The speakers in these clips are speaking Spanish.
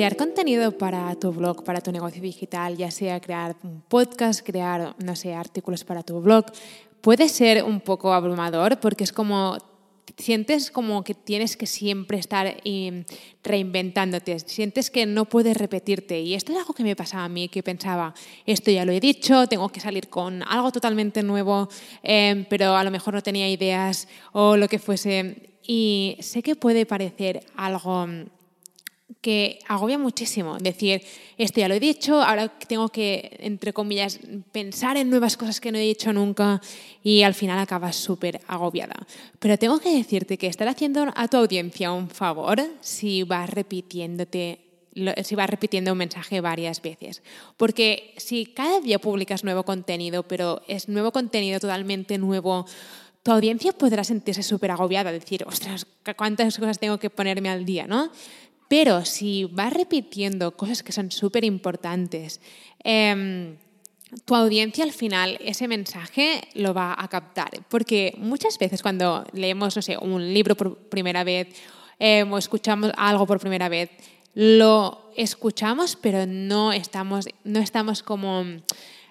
Crear contenido para tu blog, para tu negocio digital, ya sea crear un podcast, crear, no sé, artículos para tu blog, puede ser un poco abrumador porque es como sientes como que tienes que siempre estar em, reinventándote, sientes que no puedes repetirte. Y esto es algo que me pasaba a mí, que pensaba, esto ya lo he dicho, tengo que salir con algo totalmente nuevo, em, pero a lo mejor no tenía ideas o lo que fuese. Y sé que puede parecer algo que agobia muchísimo. Decir, esto ya lo he dicho, ahora tengo que, entre comillas, pensar en nuevas cosas que no he dicho nunca y al final acabas súper agobiada. Pero tengo que decirte que estar haciendo a tu audiencia un favor si vas repitiéndote si vas repitiendo un mensaje varias veces. Porque si cada día publicas nuevo contenido, pero es nuevo contenido totalmente nuevo, tu audiencia podrá sentirse súper agobiada, decir, ostras, cuántas cosas tengo que ponerme al día, ¿no? Pero si vas repitiendo cosas que son súper importantes, em, tu audiencia al final ese mensaje lo va a captar. Porque muchas veces cuando leemos, no sé, un libro por primera vez em, o escuchamos algo por primera vez, lo escuchamos, pero no estamos, no estamos como...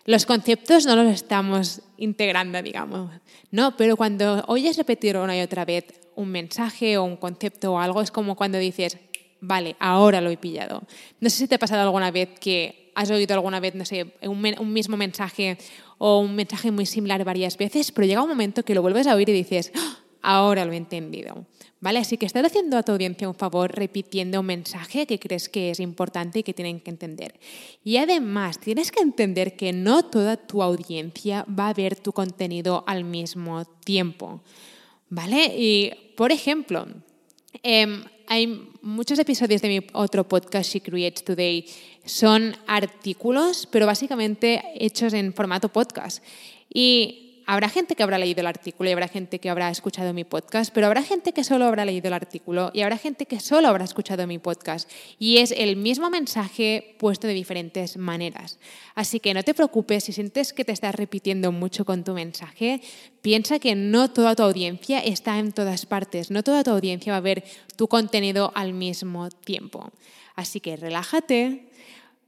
Los conceptos no los estamos integrando, digamos. No, pero cuando oyes repetir una y otra vez un mensaje o un concepto o algo, es como cuando dices, vale, ahora lo he pillado. No sé si te ha pasado alguna vez que has oído alguna vez, no sé, un, mismo mensaje o un mensaje muy similar varias veces, pero llega un momento que lo vuelves a oír y dices, ¡Ah! ahora lo he entendido. ¿Vale? Así que estás haciendo a tu audiencia un favor repitiendo un mensaje que crees que es importante y que tienen que entender. Y además, tienes que entender que no toda tu audiencia va a ver tu contenido al mismo tiempo. ¿Vale? Y, por ejemplo, eh, hay muchos episodios de mi otro podcast, She Creates Today, son artículos, pero básicamente hechos en formato podcast. Y Habrá gente que habrá leído el artículo y habrá gente que habrá escuchado mi podcast, pero habrá gente que solo habrá leído el artículo y habrá gente que solo habrá escuchado mi podcast. Y es el mismo mensaje puesto de diferentes maneras. Así que no te preocupes si sientes que te estás repitiendo mucho con tu mensaje. Piensa que no toda tu audiencia está en todas partes, no toda tu audiencia va a ver tu contenido al mismo tiempo. Así que relájate.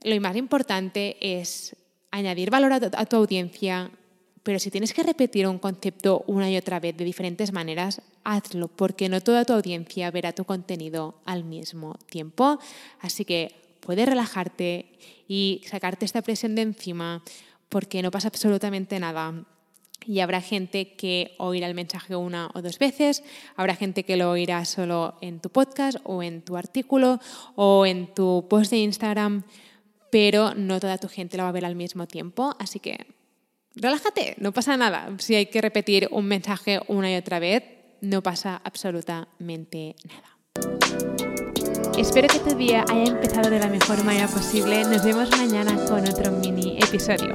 Lo más importante es añadir valor a tu audiencia, pero si tienes que repetir un concepto una y otra vez de diferentes maneras, hazlo, porque no toda tu audiencia verá tu contenido al mismo tiempo. Así que puedes relajarte y sacarte esta presión de encima, porque no pasa absolutamente nada. Y habrá gente que oirá el mensaje una o dos veces, habrá gente que lo oirá solo en tu podcast o en tu artículo o en tu post de Instagram, pero no toda tu gente lo va a ver al mismo tiempo. Así que relájate, no pasa nada. Si hay que repetir un mensaje una y otra vez, no pasa absolutamente nada. Espero que tu día haya empezado de la mejor manera posible. Nos vemos mañana con otro mini episodio.